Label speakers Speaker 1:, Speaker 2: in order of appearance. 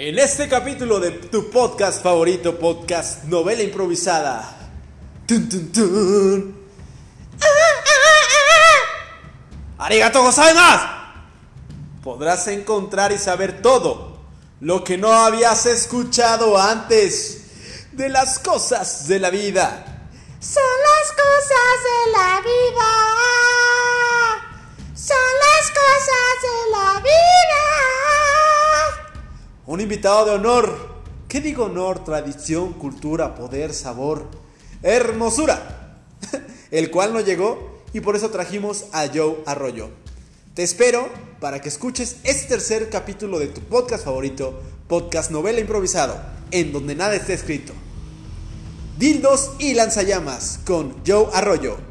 Speaker 1: En este capítulo de tu podcast favorito, podcast novela improvisada. Tun, tun, tun. ¡Arigato gozaimasu! Podrás encontrar y saber todo lo que no habías escuchado antes de las cosas de la vida. Un invitado de honor. ¿Qué digo honor? Tradición, cultura, poder, sabor, hermosura. El cual no llegó y por eso trajimos a Joe Arroyo. Te espero para que escuches este tercer capítulo de tu podcast favorito, podcast novela improvisado, en donde nada está escrito. Dildos y lanzallamas con Joe Arroyo.